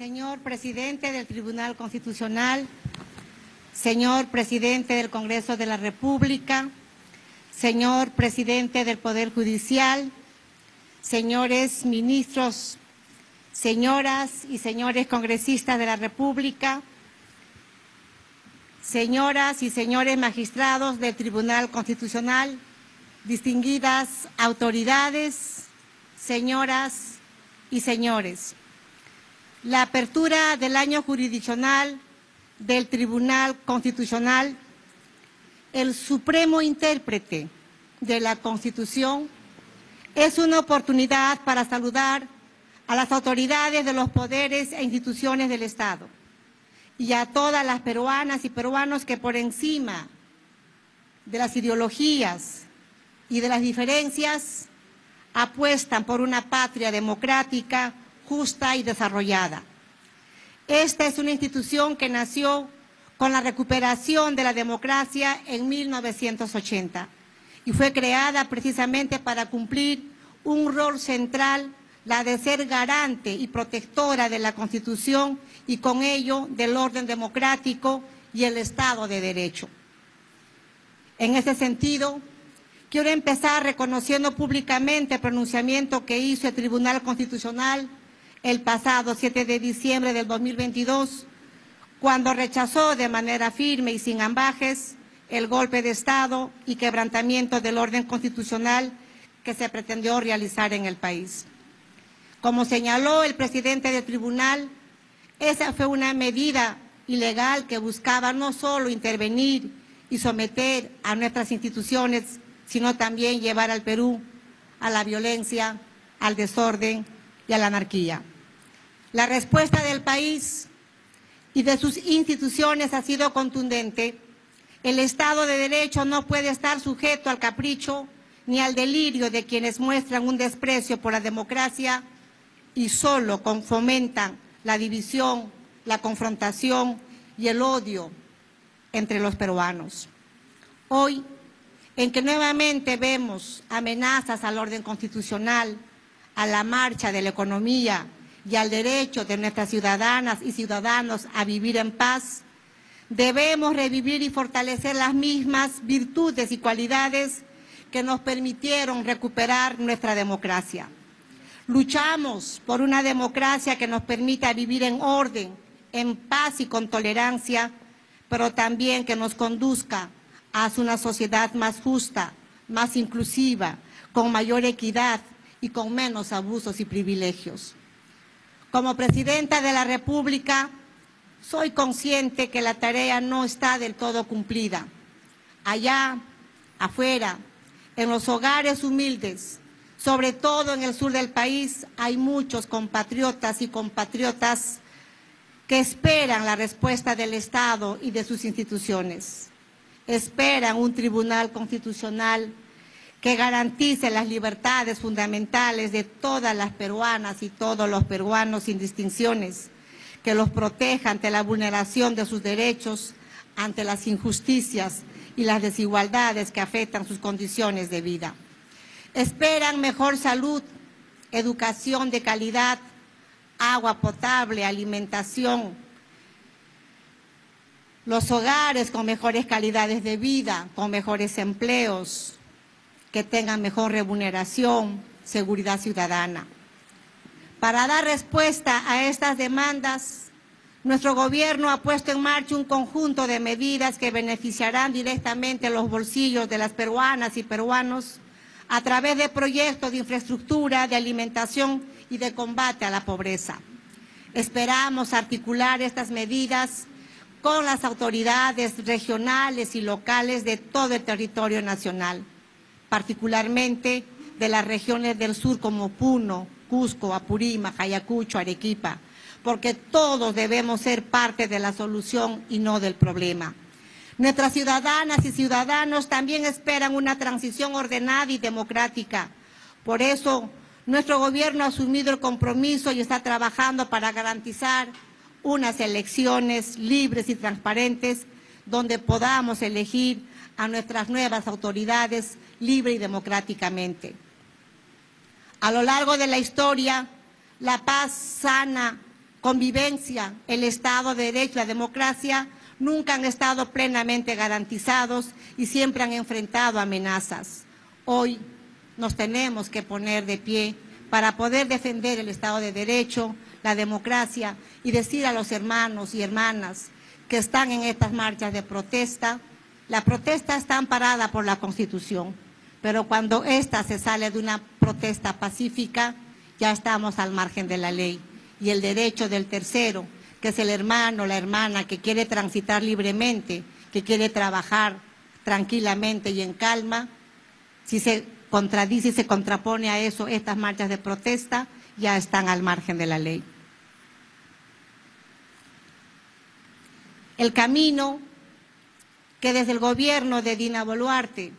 Señor presidente del Tribunal Constitucional, señor presidente del Congreso de la República, señor presidente del Poder Judicial, señores ministros, señoras y señores congresistas de la República, señoras y señores magistrados del Tribunal Constitucional, distinguidas autoridades, señoras y señores. La apertura del año jurisdiccional del Tribunal Constitucional, el supremo intérprete de la Constitución, es una oportunidad para saludar a las autoridades de los poderes e instituciones del Estado y a todas las peruanas y peruanos que por encima de las ideologías y de las diferencias apuestan por una patria democrática, justa y desarrollada. Esta es una institución que nació con la recuperación de la democracia en 1980 y fue creada precisamente para cumplir un rol central, la de ser garante y protectora de la Constitución y con ello del orden democrático y el Estado de Derecho. En ese sentido, quiero empezar reconociendo públicamente el pronunciamiento que hizo el Tribunal Constitucional el pasado 7 de diciembre del 2022, cuando rechazó de manera firme y sin ambajes el golpe de Estado y quebrantamiento del orden constitucional que se pretendió realizar en el país. Como señaló el presidente del tribunal, esa fue una medida ilegal que buscaba no solo intervenir y someter a nuestras instituciones, sino también llevar al Perú a la violencia, al desorden y a la anarquía. La respuesta del país y de sus instituciones ha sido contundente. El Estado de Derecho no puede estar sujeto al capricho ni al delirio de quienes muestran un desprecio por la democracia y solo fomentan la división, la confrontación y el odio entre los peruanos. Hoy, en que nuevamente vemos amenazas al orden constitucional, a la marcha de la economía y al derecho de nuestras ciudadanas y ciudadanos a vivir en paz, debemos revivir y fortalecer las mismas virtudes y cualidades que nos permitieron recuperar nuestra democracia. Luchamos por una democracia que nos permita vivir en orden, en paz y con tolerancia, pero también que nos conduzca hacia una sociedad más justa, más inclusiva, con mayor equidad y con menos abusos y privilegios. Como presidenta de la República, soy consciente que la tarea no está del todo cumplida. Allá, afuera, en los hogares humildes, sobre todo en el sur del país, hay muchos compatriotas y compatriotas que esperan la respuesta del Estado y de sus instituciones. Esperan un tribunal constitucional que garantice las libertades fundamentales de todas las peruanas y todos los peruanos sin distinciones, que los proteja ante la vulneración de sus derechos, ante las injusticias y las desigualdades que afectan sus condiciones de vida. Esperan mejor salud, educación de calidad, agua potable, alimentación, los hogares con mejores calidades de vida, con mejores empleos, que tengan mejor remuneración, seguridad ciudadana. Para dar respuesta a estas demandas, nuestro gobierno ha puesto en marcha un conjunto de medidas que beneficiarán directamente los bolsillos de las peruanas y peruanos a través de proyectos de infraestructura, de alimentación y de combate a la pobreza. Esperamos articular estas medidas con las autoridades regionales y locales de todo el territorio nacional particularmente de las regiones del sur como Puno, Cusco, Apurímac, Ayacucho, Arequipa, porque todos debemos ser parte de la solución y no del problema. Nuestras ciudadanas y ciudadanos también esperan una transición ordenada y democrática. Por eso, nuestro gobierno ha asumido el compromiso y está trabajando para garantizar unas elecciones libres y transparentes donde podamos elegir a nuestras nuevas autoridades libre y democráticamente. A lo largo de la historia, la paz sana convivencia, el Estado de Derecho la democracia nunca han estado plenamente garantizados y siempre han enfrentado amenazas. Hoy nos tenemos que poner de pie para poder defender el Estado de Derecho, la democracia y decir a los hermanos y hermanas que están en estas marchas de protesta, la protesta está amparada por la Constitución, pero cuando ésta se sale de una protesta pacífica, ya estamos al margen de la ley y el derecho del tercero que es el hermano, la hermana que quiere transitar libremente, que quiere trabajar tranquilamente y en calma, si se contradice y se contrapone a eso, estas marchas de protesta ya están al margen de la ley. El camino que desde el gobierno de Dina Boluarte,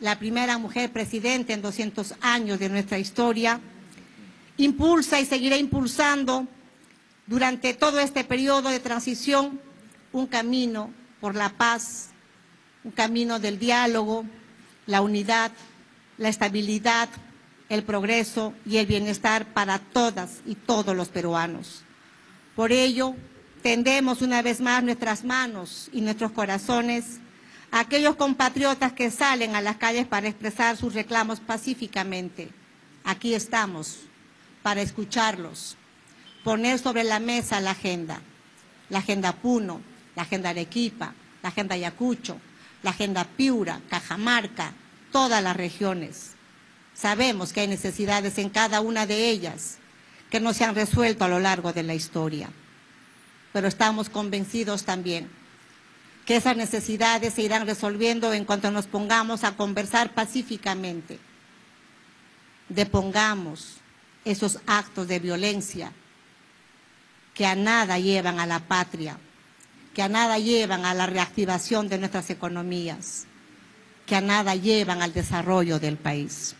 la primera mujer presidente en 200 años de nuestra historia, impulsa y seguirá impulsando durante todo este periodo de transición un camino por la paz, un camino del diálogo, la unidad, la estabilidad, el progreso y el bienestar para todas y todos los peruanos. Por ello, tendemos una vez más nuestras manos y nuestros corazones a aquellos compatriotas que salen a las calles para expresar sus reclamos pacíficamente. Aquí estamos para escucharlos poner sobre la mesa la agenda, la agenda Puno, la agenda Arequipa, la agenda Ayacucho, la agenda Piura, Cajamarca, todas las regiones. Sabemos que hay necesidades en cada una de ellas que no se han resuelto a lo largo de la historia, pero estamos convencidos también que esas necesidades se irán resolviendo en cuanto nos pongamos a conversar pacíficamente, depongamos esos actos de violencia que a nada llevan a la patria, que a nada llevan a la reactivación de nuestras economías, que a nada llevan al desarrollo del país.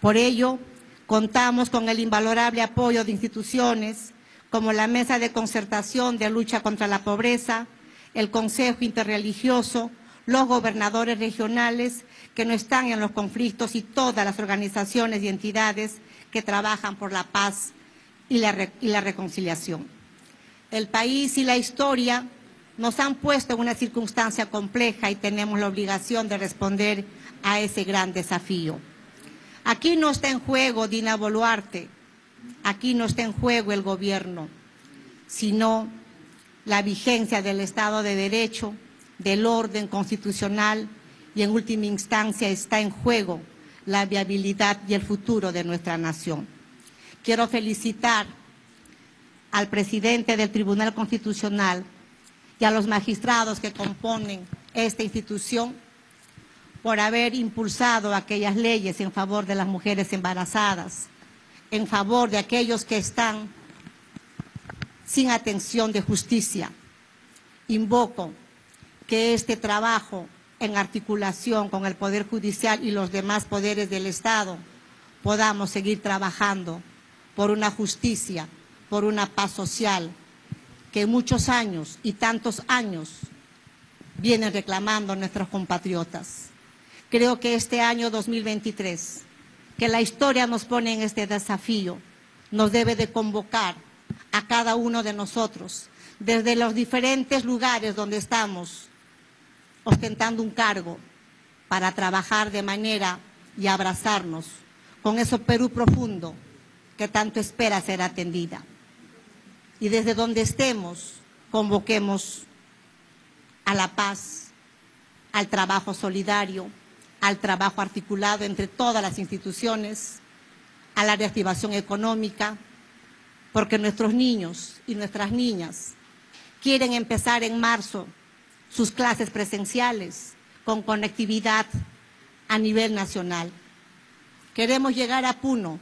Por ello, contamos con el invalorable apoyo de instituciones como la Mesa de Concertación de Lucha contra la Pobreza, el Consejo Interreligioso, los gobernadores regionales que no están en los conflictos y todas las organizaciones y entidades que trabajan por la paz y la, reconciliación. El país y la historia nos han puesto en una circunstancia compleja y tenemos la obligación de responder a ese gran desafío. Aquí no está en juego Dina Boluarte, aquí no está en juego el gobierno, sino la vigencia del Estado de Derecho, del orden constitucional y en última instancia está en juego la viabilidad y el futuro de nuestra nación. Quiero felicitar al presidente del Tribunal Constitucional y a los magistrados que componen esta institución por haber impulsado aquellas leyes en favor de las mujeres embarazadas, en favor de aquellos que están sin atención de justicia. Invoco que este trabajo en articulación con el Poder Judicial y los demás poderes del Estado podamos seguir trabajando por una justicia, por una paz social, que muchos años y tantos años vienen reclamando nuestros compatriotas. Creo que este año 2023, que la historia nos pone en este desafío, nos debe de convocar a cada uno de nosotros, desde los diferentes lugares donde estamos ostentando un cargo, para trabajar de manera y abrazarnos con ese Perú profundo que tanto espera ser atendida. Y desde donde estemos, convoquemos a la paz, al trabajo solidario, al trabajo articulado entre todas las instituciones, a la reactivación económica, porque nuestros niños y nuestras niñas quieren empezar en marzo sus clases presenciales con conectividad a nivel nacional. Queremos llegar a Puno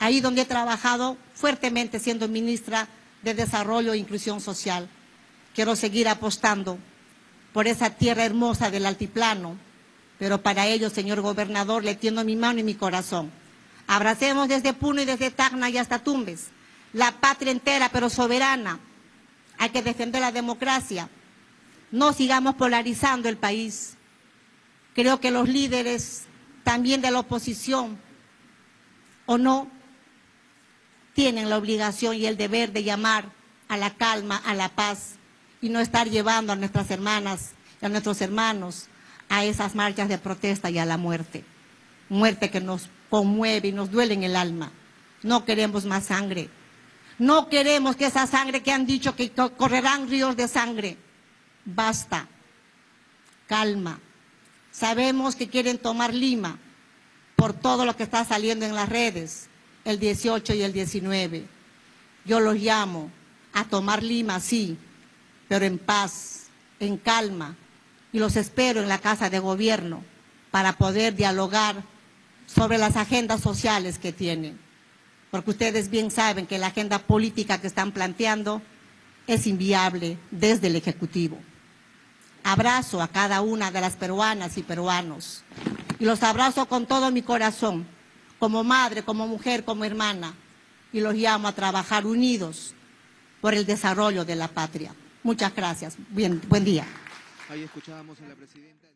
ahí donde he trabajado fuertemente siendo ministra de Desarrollo e Inclusión Social. Quiero seguir apostando por esa tierra hermosa del altiplano, pero para ello, señor gobernador, le tiendo mi mano y mi corazón. Abracemos desde Puno y desde Tacna y hasta Tumbes, la patria entera, pero soberana. Hay que defender la democracia. No sigamos polarizando el país. Creo que los líderes también de la oposición, o no, tienen la obligación y el deber de llamar a la calma, a la paz y no estar llevando a nuestras hermanas y a nuestros hermanos a esas marchas de protesta y a la muerte. Muerte que nos conmueve y nos duele en el alma. No queremos más sangre. No queremos que esa sangre que han dicho que correrán ríos de sangre. Basta. Calma. Sabemos que quieren tomar Lima por todo lo que está saliendo en las redes, el 18 y el 19. Yo los llamo a tomar Lima, sí, pero en paz, en calma, y los espero en la Casa de Gobierno para poder dialogar sobre las agendas sociales que tienen. Porque ustedes bien saben que la agenda política que están planteando es inviable desde el Ejecutivo. Abrazo a cada una de las peruanas y peruanos y los abrazo con todo mi corazón, como madre, como mujer, como hermana, y los llamo a trabajar unidos por el desarrollo de la patria. Muchas gracias. Buen día. Ahí escuchábamos a la presidenta.